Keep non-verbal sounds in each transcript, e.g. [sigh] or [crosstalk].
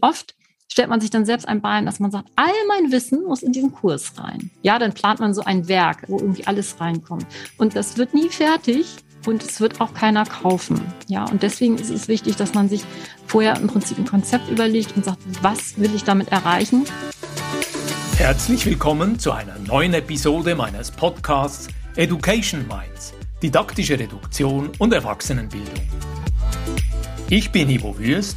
Oft stellt man sich dann selbst ein Bein, dass man sagt, all mein Wissen muss in diesen Kurs rein. Ja, dann plant man so ein Werk, wo irgendwie alles reinkommt. Und das wird nie fertig und es wird auch keiner kaufen. Ja, und deswegen ist es wichtig, dass man sich vorher im Prinzip ein Konzept überlegt und sagt, was will ich damit erreichen? Herzlich willkommen zu einer neuen Episode meines Podcasts Education Minds, didaktische Reduktion und Erwachsenenbildung. Ich bin Ivo Würst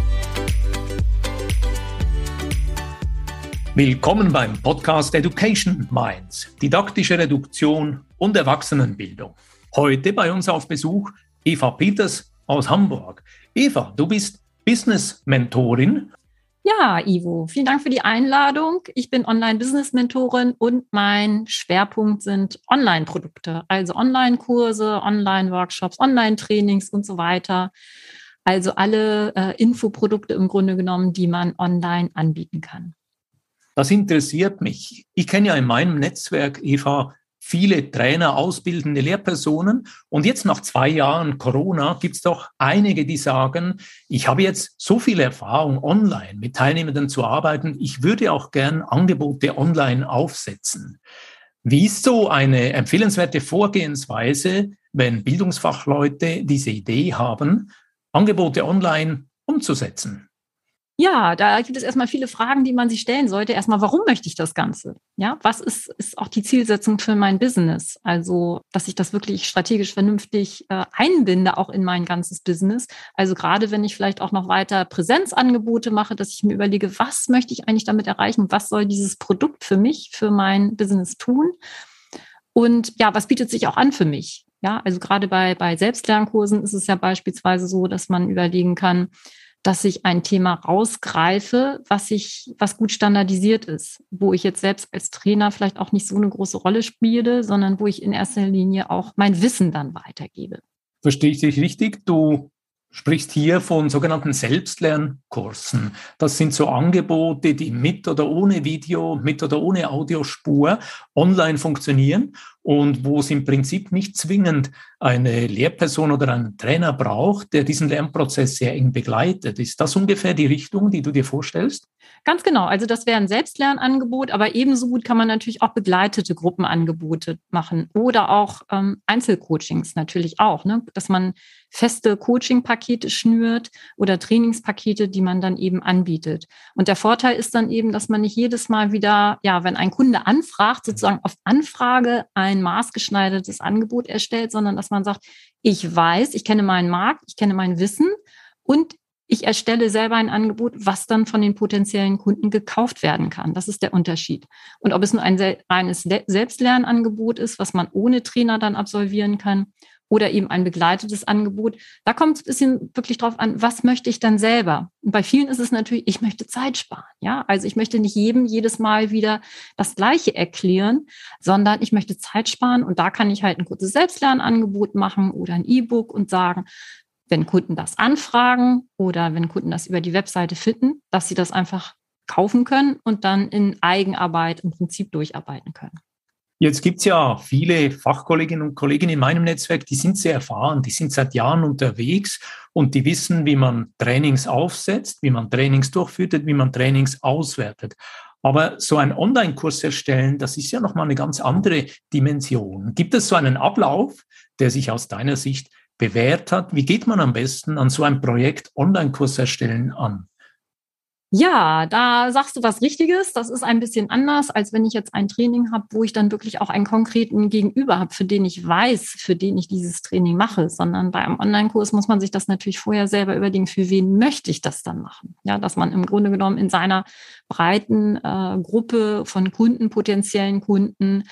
Willkommen beim Podcast Education Minds, didaktische Reduktion und Erwachsenenbildung. Heute bei uns auf Besuch Eva Peters aus Hamburg. Eva, du bist Business-Mentorin. Ja, Ivo, vielen Dank für die Einladung. Ich bin Online-Business-Mentorin und mein Schwerpunkt sind Online-Produkte, also Online-Kurse, Online-Workshops, Online-Trainings und so weiter. Also alle äh, Infoprodukte im Grunde genommen, die man online anbieten kann. Das interessiert mich. Ich kenne ja in meinem Netzwerk, Eva, viele Trainer, ausbildende Lehrpersonen. Und jetzt nach zwei Jahren Corona gibt es doch einige, die sagen, ich habe jetzt so viel Erfahrung online mit Teilnehmenden zu arbeiten, ich würde auch gern Angebote online aufsetzen. Wie ist so eine empfehlenswerte Vorgehensweise, wenn Bildungsfachleute diese Idee haben, Angebote online umzusetzen? Ja, da gibt es erstmal viele Fragen, die man sich stellen sollte. Erstmal, warum möchte ich das Ganze? Ja, was ist, ist auch die Zielsetzung für mein Business? Also, dass ich das wirklich strategisch vernünftig äh, einbinde, auch in mein ganzes Business. Also gerade wenn ich vielleicht auch noch weiter Präsenzangebote mache, dass ich mir überlege, was möchte ich eigentlich damit erreichen? Was soll dieses Produkt für mich, für mein Business tun? Und ja, was bietet sich auch an für mich? Ja, also gerade bei, bei Selbstlernkursen ist es ja beispielsweise so, dass man überlegen kann, dass ich ein Thema rausgreife, was ich, was gut standardisiert ist, wo ich jetzt selbst als Trainer vielleicht auch nicht so eine große Rolle spiele, sondern wo ich in erster Linie auch mein Wissen dann weitergebe. Verstehe ich dich richtig? Du sprichst hier von sogenannten Selbstlernkursen. Das sind so Angebote, die mit oder ohne Video, mit oder ohne Audiospur online funktionieren und wo es im Prinzip nicht zwingend eine Lehrperson oder einen Trainer braucht, der diesen Lernprozess sehr eng begleitet. Ist das ungefähr die Richtung, die du dir vorstellst? Ganz genau. Also das wäre ein Selbstlernangebot, aber ebenso gut kann man natürlich auch begleitete Gruppenangebote machen oder auch ähm, Einzelcoachings natürlich auch, ne? dass man feste Coaching-Pakete schnürt oder Trainingspakete, die man dann eben anbietet. Und der Vorteil ist dann eben, dass man nicht jedes Mal wieder, ja, wenn ein Kunde anfragt, sozusagen auf Anfrage ein maßgeschneidertes Angebot erstellt, sondern dass man sagt, ich weiß, ich kenne meinen Markt, ich kenne mein Wissen und ich erstelle selber ein Angebot, was dann von den potenziellen Kunden gekauft werden kann. Das ist der Unterschied. Und ob es nur ein reines Selbstlernangebot ist, was man ohne Trainer dann absolvieren kann, oder eben ein begleitetes Angebot. Da kommt es ein bisschen wirklich drauf an, was möchte ich dann selber? Und bei vielen ist es natürlich, ich möchte Zeit sparen. Ja, also ich möchte nicht jedem jedes Mal wieder das Gleiche erklären, sondern ich möchte Zeit sparen und da kann ich halt ein kurzes Selbstlernangebot machen oder ein E-Book und sagen, wenn Kunden das anfragen oder wenn Kunden das über die Webseite finden, dass sie das einfach kaufen können und dann in Eigenarbeit im Prinzip durcharbeiten können. Jetzt gibt es ja viele Fachkolleginnen und Kollegen in meinem Netzwerk, die sind sehr erfahren, die sind seit Jahren unterwegs und die wissen, wie man Trainings aufsetzt, wie man Trainings durchführt, wie man Trainings auswertet. Aber so ein Online-Kurs erstellen, das ist ja nochmal eine ganz andere Dimension. Gibt es so einen Ablauf, der sich aus deiner Sicht bewährt hat? Wie geht man am besten an so ein Projekt Online-Kurs erstellen an? Ja, da sagst du was Richtiges. Das ist ein bisschen anders, als wenn ich jetzt ein Training habe, wo ich dann wirklich auch einen konkreten Gegenüber habe, für den ich weiß, für den ich dieses Training mache. Sondern bei einem Online-Kurs muss man sich das natürlich vorher selber überlegen, für wen möchte ich das dann machen. Ja, dass man im Grunde genommen in seiner breiten äh, Gruppe von Kunden, potenziellen Kunden,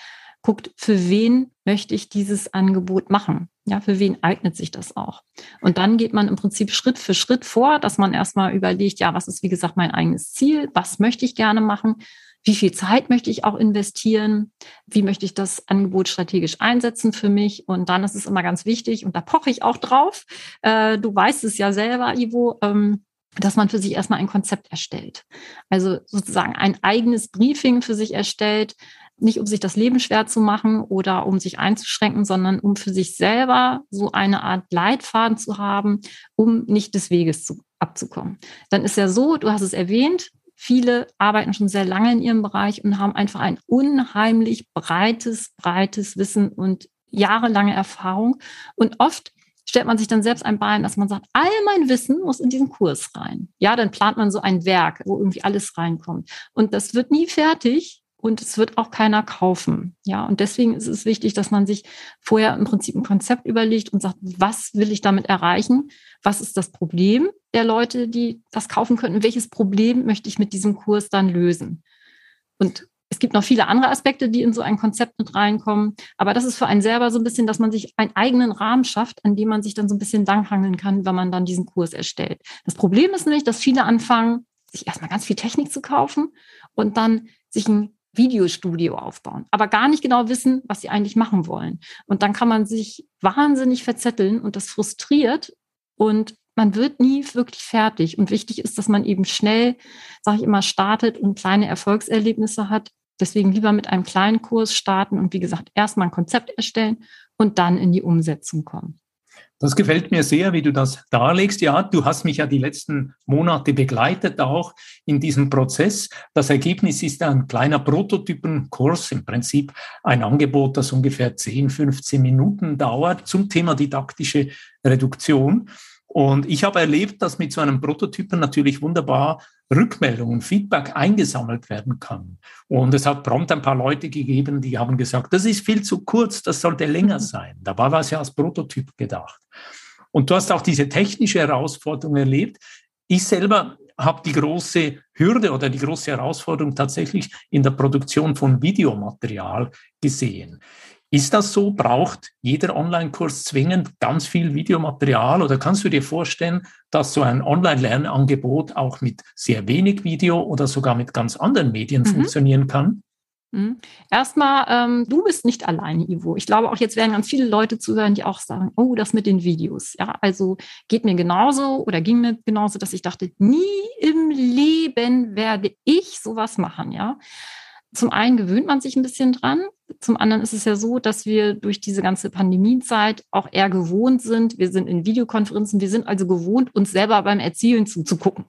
guckt, für wen möchte ich dieses Angebot machen? Ja, für wen eignet sich das auch? Und dann geht man im Prinzip Schritt für Schritt vor, dass man erstmal überlegt, ja, was ist, wie gesagt, mein eigenes Ziel? Was möchte ich gerne machen? wie viel Zeit möchte ich auch investieren, wie möchte ich das Angebot strategisch einsetzen für mich. Und dann ist es immer ganz wichtig, und da poche ich auch drauf, äh, du weißt es ja selber, Ivo, ähm, dass man für sich erstmal ein Konzept erstellt. Also sozusagen ein eigenes Briefing für sich erstellt, nicht um sich das Leben schwer zu machen oder um sich einzuschränken, sondern um für sich selber so eine Art Leitfaden zu haben, um nicht des Weges zu, abzukommen. Dann ist ja so, du hast es erwähnt, viele arbeiten schon sehr lange in ihrem Bereich und haben einfach ein unheimlich breites, breites Wissen und jahrelange Erfahrung. Und oft stellt man sich dann selbst ein Bein, dass man sagt, all mein Wissen muss in diesen Kurs rein. Ja, dann plant man so ein Werk, wo irgendwie alles reinkommt. Und das wird nie fertig, und es wird auch keiner kaufen. Ja, und deswegen ist es wichtig, dass man sich vorher im Prinzip ein Konzept überlegt und sagt, was will ich damit erreichen? Was ist das Problem der Leute, die das kaufen könnten? Welches Problem möchte ich mit diesem Kurs dann lösen? Und es gibt noch viele andere Aspekte, die in so ein Konzept mit reinkommen. Aber das ist für einen selber so ein bisschen, dass man sich einen eigenen Rahmen schafft, an dem man sich dann so ein bisschen langhangeln kann, wenn man dann diesen Kurs erstellt. Das Problem ist nämlich, dass viele anfangen, sich erstmal ganz viel Technik zu kaufen und dann sich ein Videostudio aufbauen, aber gar nicht genau wissen, was sie eigentlich machen wollen. Und dann kann man sich wahnsinnig verzetteln und das frustriert und man wird nie wirklich fertig. Und wichtig ist, dass man eben schnell, sage ich immer, startet und kleine Erfolgserlebnisse hat. Deswegen lieber mit einem kleinen Kurs starten und wie gesagt, erstmal ein Konzept erstellen und dann in die Umsetzung kommen. Das gefällt mir sehr, wie du das darlegst. Ja, du hast mich ja die letzten Monate begleitet auch in diesem Prozess. Das Ergebnis ist ein kleiner Prototypenkurs, im Prinzip ein Angebot, das ungefähr 10, 15 Minuten dauert zum Thema didaktische Reduktion. Und ich habe erlebt, dass mit so einem Prototypen natürlich wunderbar Rückmeldungen, Feedback eingesammelt werden kann. Und es hat prompt ein paar Leute gegeben, die haben gesagt, das ist viel zu kurz, das sollte länger mhm. sein. Dabei war es ja als Prototyp gedacht. Und du hast auch diese technische Herausforderung erlebt. Ich selber habe die große Hürde oder die große Herausforderung tatsächlich in der Produktion von Videomaterial gesehen. Ist das so? Braucht jeder Online-Kurs zwingend ganz viel Videomaterial? Oder kannst du dir vorstellen, dass so ein Online-Lernangebot auch mit sehr wenig Video oder sogar mit ganz anderen Medien mhm. funktionieren kann? Mhm. Erstmal, ähm, du bist nicht alleine, Ivo. Ich glaube, auch jetzt werden ganz viele Leute zuhören, die auch sagen, oh, das mit den Videos. Ja, also geht mir genauso oder ging mir genauso, dass ich dachte, nie im Leben werde ich sowas machen. Ja, zum einen gewöhnt man sich ein bisschen dran. Zum anderen ist es ja so, dass wir durch diese ganze Pandemiezeit auch eher gewohnt sind. Wir sind in Videokonferenzen. Wir sind also gewohnt, uns selber beim Erzielen zuzugucken.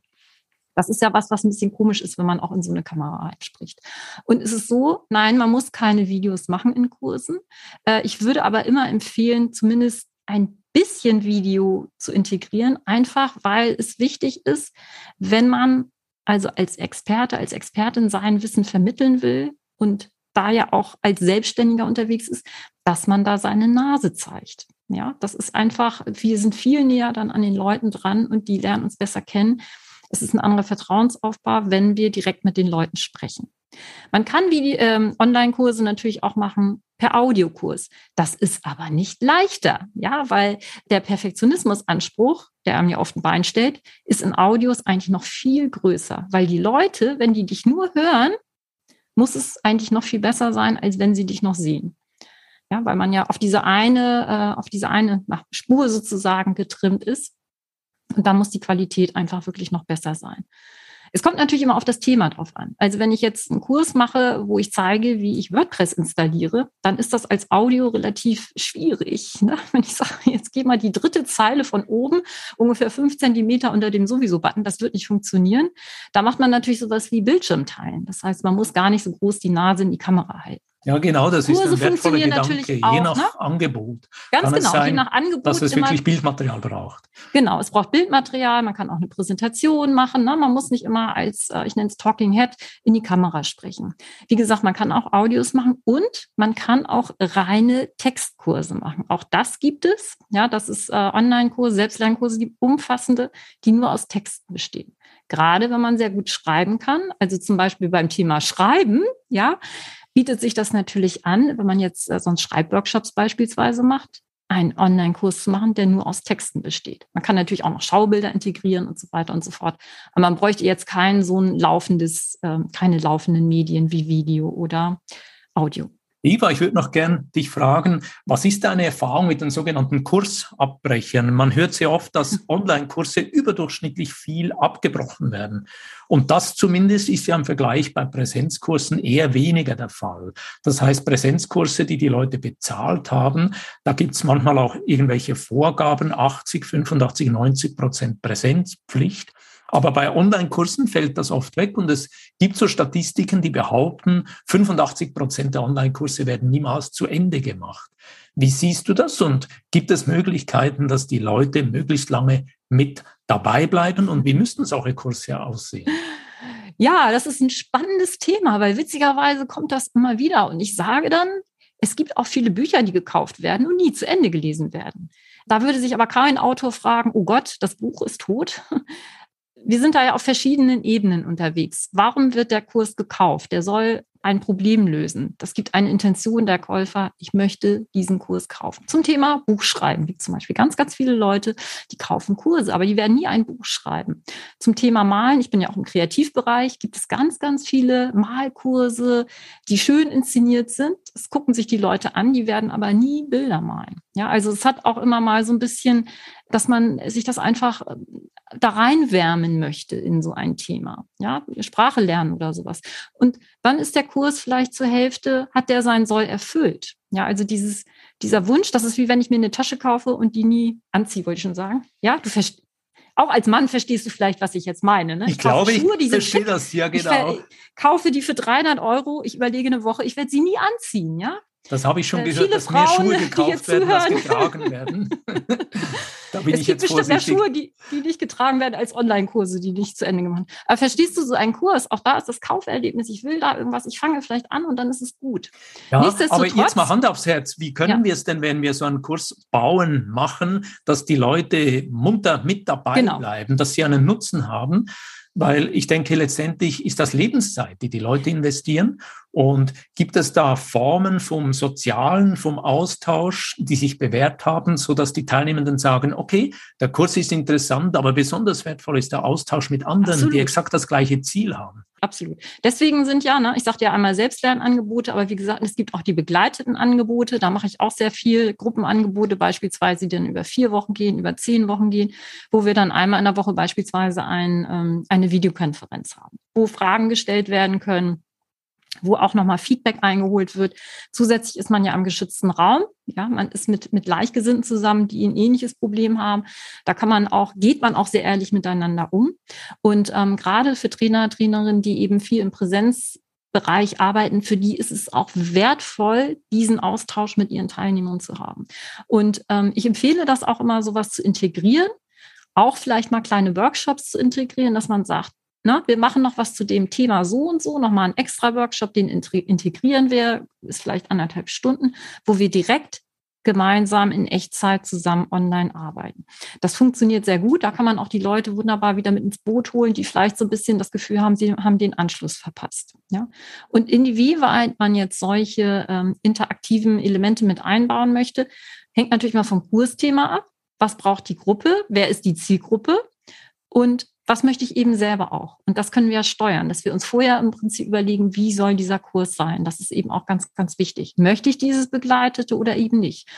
Das ist ja was, was ein bisschen komisch ist, wenn man auch in so eine Kamera einspricht. Und es ist so, nein, man muss keine Videos machen in Kursen. Äh, ich würde aber immer empfehlen, zumindest ein bisschen Video zu integrieren, einfach weil es wichtig ist, wenn man also als Experte, als Expertin sein Wissen vermitteln will und da ja auch als Selbstständiger unterwegs ist, dass man da seine Nase zeigt. Ja, das ist einfach, wir sind viel näher dann an den Leuten dran und die lernen uns besser kennen. Es ist ein anderer Vertrauensaufbau, wenn wir direkt mit den Leuten sprechen. Man kann wie die ähm, Online-Kurse natürlich auch machen per Audiokurs. Das ist aber nicht leichter, ja, weil der Perfektionismusanspruch, der einem ja oft ein Bein stellt, ist in Audios eigentlich noch viel größer, weil die Leute, wenn die dich nur hören, muss es eigentlich noch viel besser sein, als wenn sie dich noch sehen. Ja, weil man ja auf diese eine, äh, auf diese eine Spur sozusagen getrimmt ist. Und da muss die Qualität einfach wirklich noch besser sein. Es kommt natürlich immer auf das Thema drauf an. Also wenn ich jetzt einen Kurs mache, wo ich zeige, wie ich WordPress installiere, dann ist das als Audio relativ schwierig. Ne? [laughs] Wenn ich sage, jetzt geh mal die dritte Zeile von oben, ungefähr fünf Zentimeter unter dem Sowieso-Button, das wird nicht funktionieren. Da macht man natürlich sowas wie Bildschirmteilen. Das heißt, man muss gar nicht so groß die Nase in die Kamera halten. Ja, genau, das Kurse ist ein wertvoller Gedanke, auch, je nach ne? Angebot. Ganz kann genau, sein, je nach Angebot. Dass es wirklich Bildmaterial braucht. Genau, es braucht Bildmaterial, man kann auch eine Präsentation machen, ne? man muss nicht immer als, äh, ich nenne es Talking Head, in die Kamera sprechen. Wie gesagt, man kann auch Audios machen und man kann auch reine Textkurse machen. Auch das gibt es. Ja, das ist äh, Online-Kurse, Selbstlernkurse, die umfassende, die nur aus Texten bestehen. Gerade wenn man sehr gut schreiben kann, also zum Beispiel beim Thema Schreiben, ja, bietet sich das natürlich an, wenn man jetzt äh, sonst Schreibworkshops beispielsweise macht. einen Online-Kurs zu machen, der nur aus Texten besteht. Man kann natürlich auch noch Schaubilder integrieren und so weiter und so fort. Aber man bräuchte jetzt kein so ein laufendes, äh, keine laufenden Medien wie Video oder Audio. Eva, ich würde noch gern dich fragen, was ist deine Erfahrung mit den sogenannten Kursabbrechern? Man hört sehr oft, dass [laughs] Online-Kurse überdurchschnittlich viel abgebrochen werden. Und das zumindest ist ja im Vergleich bei Präsenzkursen eher weniger der Fall. Das heißt, Präsenzkurse, die die Leute bezahlt haben, da gibt es manchmal auch irgendwelche Vorgaben, 80, 85, 90 Prozent Präsenzpflicht. Aber bei Online-Kursen fällt das oft weg und es gibt so Statistiken, die behaupten, 85 Prozent der Online-Kurse werden niemals zu Ende gemacht. Wie siehst du das und gibt es Möglichkeiten, dass die Leute möglichst lange mit dabei bleiben und wie müssten solche Kurse aussehen? Ja, das ist ein spannendes Thema, weil witzigerweise kommt das immer wieder und ich sage dann, es gibt auch viele Bücher, die gekauft werden und nie zu Ende gelesen werden. Da würde sich aber kein Autor fragen, oh Gott, das Buch ist tot, wir sind da ja auf verschiedenen Ebenen unterwegs. Warum wird der Kurs gekauft? Der soll ein Problem lösen. Das gibt eine Intention der Käufer, ich möchte diesen Kurs kaufen. Zum Thema Buchschreiben gibt zum Beispiel ganz, ganz viele Leute, die kaufen Kurse, aber die werden nie ein Buch schreiben. Zum Thema Malen, ich bin ja auch im Kreativbereich, gibt es ganz, ganz viele Malkurse, die schön inszeniert sind. Es gucken sich die Leute an, die werden aber nie Bilder malen. Ja, also es hat auch immer mal so ein bisschen, dass man sich das einfach äh, da reinwärmen möchte in so ein Thema. Ja, Sprache lernen oder sowas. Und wann ist der Kurs vielleicht zur Hälfte, hat der sein Soll erfüllt. Ja, also dieses, dieser Wunsch, das ist wie wenn ich mir eine Tasche kaufe und die nie anziehe, wollte ich schon sagen. Ja, du verstehst. Auch als Mann verstehst du vielleicht, was ich jetzt meine. Ne? Ich, ich glaube, Schuhe, ich verstehe das ja genau. Ich kaufe die für 300 Euro, ich überlege eine Woche, ich werde sie nie anziehen, ja. Das habe ich schon äh, gehört, dass Frauen, mehr Schuhe gekauft werden, als getragen werden. [laughs] da bin es ich gibt jetzt bestimmt mehr Schuhe, die, die nicht getragen werden, als Online-Kurse, die nicht zu Ende gemacht werden. Aber verstehst du, so einen Kurs, auch da ist das Kauferlebnis, ich will da irgendwas, ich fange vielleicht an und dann ist es gut. Ja, aber jetzt mal Hand aufs Herz, wie können ja. wir es denn, wenn wir so einen Kurs bauen, machen, dass die Leute munter mit dabei genau. bleiben, dass sie einen Nutzen haben? Weil ich denke, letztendlich ist das Lebenszeit, die die Leute investieren. Und gibt es da Formen vom Sozialen, vom Austausch, die sich bewährt haben, so dass die Teilnehmenden sagen, okay, der Kurs ist interessant, aber besonders wertvoll ist der Austausch mit anderen, Absolut. die exakt das gleiche Ziel haben? Absolut. Deswegen sind ja, ne, ich sagte ja einmal Selbstlernangebote, aber wie gesagt, es gibt auch die begleiteten Angebote. Da mache ich auch sehr viel Gruppenangebote, beispielsweise, die dann über vier Wochen gehen, über zehn Wochen gehen, wo wir dann einmal in der Woche beispielsweise ein, ähm, eine Videokonferenz haben, wo Fragen gestellt werden können wo auch nochmal Feedback eingeholt wird. Zusätzlich ist man ja am geschützten Raum. Ja, man ist mit, mit Gleichgesinnten zusammen, die ein ähnliches Problem haben. Da kann man auch, geht man auch sehr ehrlich miteinander um. Und ähm, gerade für Trainer, Trainerinnen, die eben viel im Präsenzbereich arbeiten, für die ist es auch wertvoll, diesen Austausch mit ihren Teilnehmern zu haben. Und ähm, ich empfehle das auch immer, sowas zu integrieren auch vielleicht mal kleine Workshops zu integrieren, dass man sagt, Ne, wir machen noch was zu dem Thema so und so, nochmal einen extra Workshop, den integrieren wir, ist vielleicht anderthalb Stunden, wo wir direkt gemeinsam in Echtzeit zusammen online arbeiten. Das funktioniert sehr gut. Da kann man auch die Leute wunderbar wieder mit ins Boot holen, die vielleicht so ein bisschen das Gefühl haben, sie haben den Anschluss verpasst. Ja? Und inwieweit man jetzt solche ähm, interaktiven Elemente mit einbauen möchte, hängt natürlich mal vom Kursthema ab. Was braucht die Gruppe? Wer ist die Zielgruppe? Und was möchte ich eben selber auch? Und das können wir ja steuern, dass wir uns vorher im Prinzip überlegen, wie soll dieser Kurs sein? Das ist eben auch ganz, ganz wichtig. Möchte ich dieses Begleitete oder eben nicht?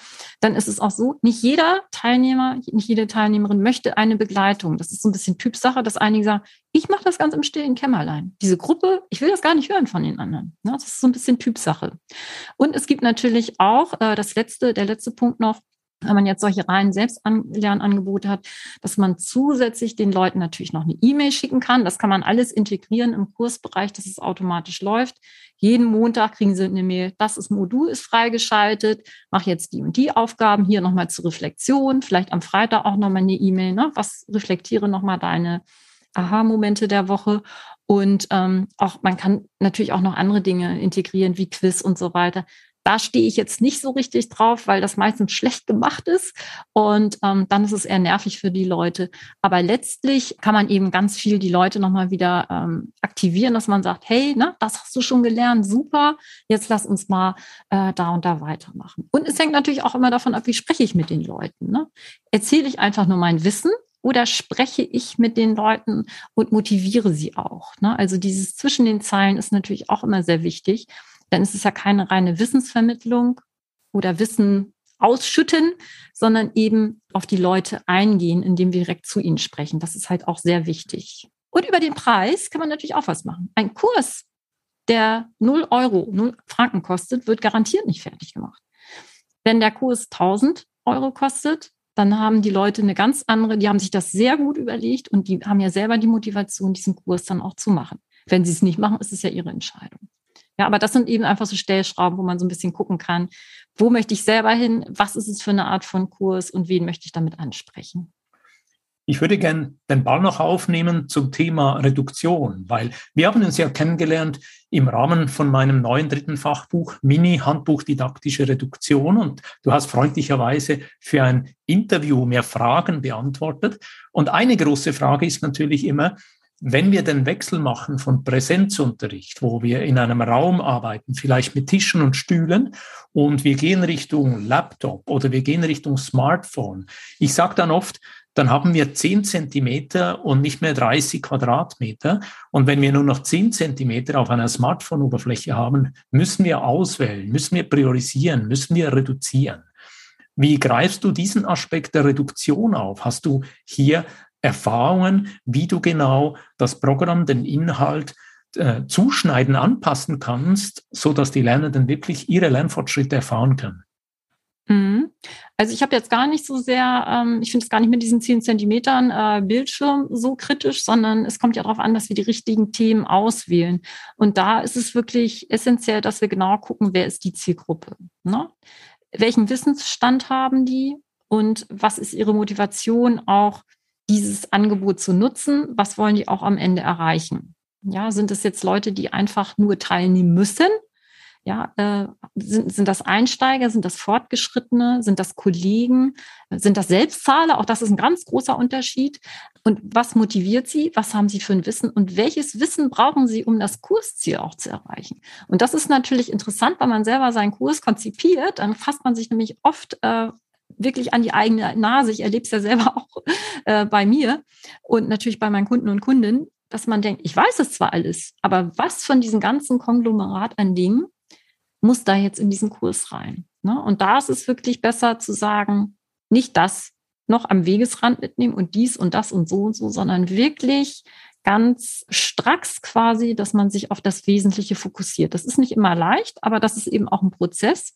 Dann ist es auch so, nicht jeder Teilnehmer, nicht jede Teilnehmerin möchte eine Begleitung. Das ist so ein bisschen Typsache, dass einige sagen, ich mache das ganz im stillen Kämmerlein. Diese Gruppe, ich will das gar nicht hören von den anderen. Das ist so ein bisschen Typsache. Und es gibt natürlich auch äh, das letzte, der letzte Punkt noch, wenn man jetzt solche reinen Selbstlernangebote hat, dass man zusätzlich den Leuten natürlich noch eine E-Mail schicken kann. Das kann man alles integrieren im Kursbereich, dass es automatisch läuft. Jeden Montag kriegen Sie eine Mail, das ist Modul ist freigeschaltet, mach jetzt die und die Aufgaben hier nochmal zur Reflexion, vielleicht am Freitag auch nochmal eine E-Mail, ne? was reflektiere nochmal deine Aha-Momente der Woche. Und ähm, auch man kann natürlich auch noch andere Dinge integrieren, wie Quiz und so weiter Da stehe ich jetzt nicht so richtig drauf, weil das meistens schlecht gemacht ist und ähm, dann ist es eher nervig für die Leute. Aber letztlich kann man eben ganz viel die Leute nochmal wieder ähm, aktivieren, dass man sagt, hey, ne, das hast du schon gelernt, super, jetzt lass uns mal äh, da und da weitermachen. Und es hängt natürlich auch immer davon ab, wie spreche ich mit den Leuten. Ne? Erzähle ich einfach nur mein Wissen oder spreche ich mit den Leuten und motiviere sie auch? Ne? Also dieses zwischen den Zeilen ist natürlich auch immer sehr wichtig. Denn es ist ja keine reine Wissensvermittlung oder Wissen ausschütten, sondern eben auf die Leute eingehen, indem wir direkt zu ihnen sprechen. Das ist halt auch sehr wichtig. Und über den Preis kann man natürlich auch was machen. Ein Kurs, der 0 Euro, 0 Franken kostet, wird garantiert nicht fertig gemacht. Wenn der Kurs 1000 Euro kostet, dann haben die Leute eine ganz andere, die haben sich das sehr gut überlegt und die haben ja selber die Motivation, diesen Kurs dann auch zu machen. Wenn sie es nicht machen, ist es ja ihre Entscheidung. Ja, aber das sind eben einfach so Stellschrauben, wo man so ein bisschen gucken kann, wo möchte ich selber hin, was ist es für eine Art von Kurs und wen möchte ich damit ansprechen. Ich würde gerne den Ball noch aufnehmen zum Thema Reduktion, weil wir haben uns ja kennengelernt im Rahmen von meinem neuen dritten Fachbuch Mini Handbuch didaktische Reduktion und du hast freundlicherweise für ein Interview mehr Fragen beantwortet. Und eine große Frage ist natürlich immer, wenn wir den Wechsel machen von Präsenzunterricht, wo wir in einem Raum arbeiten, vielleicht mit Tischen und Stühlen, und wir gehen Richtung Laptop oder wir gehen Richtung Smartphone, ich sage dann oft, dann haben wir 10 Zentimeter und nicht mehr 30 Quadratmeter. Und wenn wir nur noch 10 Zentimeter auf einer Smartphone-Oberfläche haben, müssen wir auswählen, müssen wir priorisieren, müssen wir reduzieren. Wie greifst du diesen Aspekt der Reduktion auf? Hast du hier Erfahrungen, wie du genau das Programm, den Inhalt äh, zuschneiden, anpassen kannst, so dass die Lernenden wirklich ihre Lernfortschritte erfahren können. Mhm. Also ich habe jetzt gar nicht so sehr, ähm, ich finde es gar nicht mit diesen 10 Zentimetern äh, Bildschirm so kritisch, sondern es kommt ja darauf an, dass wir die richtigen Themen auswählen. Und da ist es wirklich essentiell, dass wir genau gucken, wer ist die Zielgruppe. Ne? Welchen Wissensstand haben die und was ist ihre Motivation auch dieses Angebot zu nutzen? Was wollen die auch am Ende erreichen? Ja, sind es jetzt Leute, die einfach nur teilnehmen müssen? Ja, äh, sind, sind das Einsteiger, sind das Fortgeschrittene, sind das Kollegen, sind das Selbstzahler? Auch das ist ein ganz großer Unterschied. Und was motiviert sie? Was haben sie für ein Wissen? Und welches Wissen brauchen sie, um das Kursziel auch zu erreichen? Und das ist natürlich interessant, wenn man selber seinen Kurs konzipiert, dann fasst man sich nämlich oft äh, wirklich an die eigene Nase. Ich erlebe es ja selber [laughs] auch äh, bei mir und natürlich bei meinen Kunden und Kundinnen, dass man denkt, ich weiß es zwar alles, aber was von diesem ganzen Konglomerat an Dingen muss da jetzt in diesen Kurs rein? Ne? Und da ist es wirklich besser zu sagen, nicht das noch am Wegesrand mitnehmen und dies und das und so und so, sondern wirklich ganz stracks quasi, dass man sich auf das Wesentliche fokussiert. Das ist nicht immer leicht, aber das ist eben auch ein Prozess.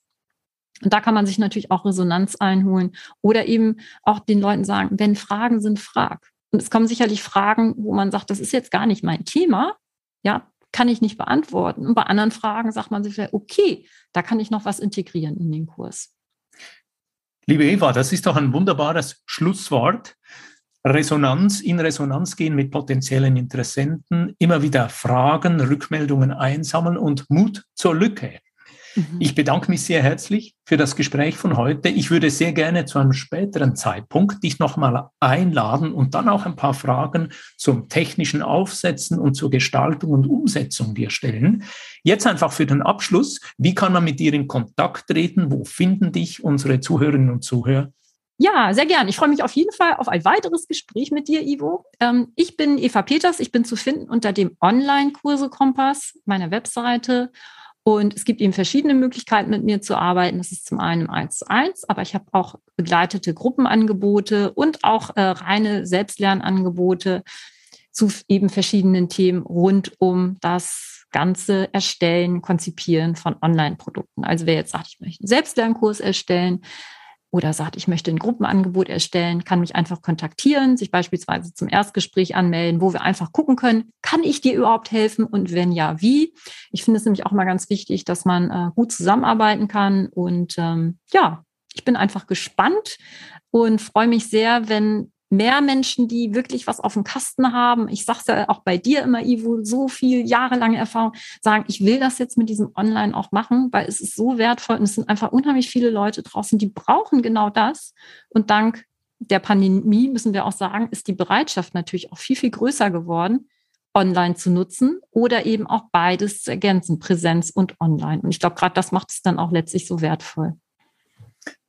Und da kann man sich natürlich auch Resonanz einholen oder eben auch den Leuten sagen, wenn Fragen sind, frag. Und es kommen sicherlich Fragen, wo man sagt, das ist jetzt gar nicht mein Thema. Ja, kann ich nicht beantworten. Und bei anderen Fragen sagt man sich, okay, da kann ich noch was integrieren in den Kurs. Liebe Eva, das ist doch ein wunderbares Schlusswort. Resonanz, in Resonanz gehen mit potenziellen Interessenten, immer wieder Fragen, Rückmeldungen einsammeln und Mut zur Lücke. Mhm. Ich bedanke mich sehr herzlich für das Gespräch von heute. Ich würde sehr gerne zu einem späteren Zeitpunkt dich nochmal einladen und dann auch ein paar Fragen zum technischen Aufsetzen und zur Gestaltung und Umsetzung dir stellen. Jetzt einfach für den Abschluss, wie kann man mit dir in Kontakt treten? Wo finden dich unsere Zuhörerinnen und Zuhörer? Ja, sehr gern. Ich freue mich auf jeden Fall auf ein weiteres Gespräch mit dir, Ivo. Ähm, ich bin Eva Peters. Ich bin zu finden unter dem Online-Kurse Kompass, meiner Webseite. Und es gibt eben verschiedene Möglichkeiten, mit mir zu arbeiten. Das ist zum einen 1 zu 1, aber ich habe auch begleitete Gruppenangebote und auch äh, reine Selbstlernangebote zu eben verschiedenen Themen rund um das ganze Erstellen, Konzipieren von Online-Produkten. Also wer jetzt sagt, ich möchte einen Selbstlernkurs erstellen, oder sagt, ich möchte ein Gruppenangebot erstellen, kann mich einfach kontaktieren, sich beispielsweise zum Erstgespräch anmelden, wo wir einfach gucken können, kann ich dir überhaupt helfen und wenn ja, wie? Ich finde es nämlich auch mal ganz wichtig, dass man äh, gut zusammenarbeiten kann und ähm, ja, ich bin einfach gespannt und freue mich sehr, wenn mehr Menschen, die wirklich was auf dem Kasten haben. Ich sage es ja auch bei dir immer, Ivo, so viel jahrelange Erfahrung, sagen, ich will das jetzt mit diesem Online auch machen, weil es ist so wertvoll und es sind einfach unheimlich viele Leute draußen, die brauchen genau das. Und dank der Pandemie, müssen wir auch sagen, ist die Bereitschaft natürlich auch viel, viel größer geworden, online zu nutzen oder eben auch beides zu ergänzen, Präsenz und online. Und ich glaube, gerade das macht es dann auch letztlich so wertvoll.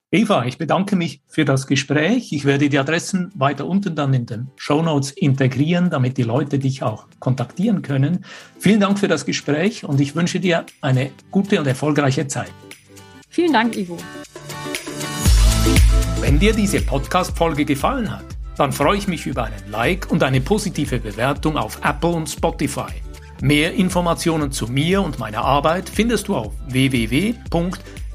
Eva, ich bedanke mich für das Gespräch. Ich werde die Adressen weiter unten dann in den Show Notes integrieren, damit die Leute dich auch kontaktieren können. Vielen Dank für das Gespräch und ich wünsche dir eine gute und erfolgreiche Zeit. Vielen Dank, Ivo. Wenn dir diese Podcast-Folge gefallen hat, dann freue ich mich über einen Like und eine positive Bewertung auf Apple und Spotify. Mehr Informationen zu mir und meiner Arbeit findest du auf www.podcast.com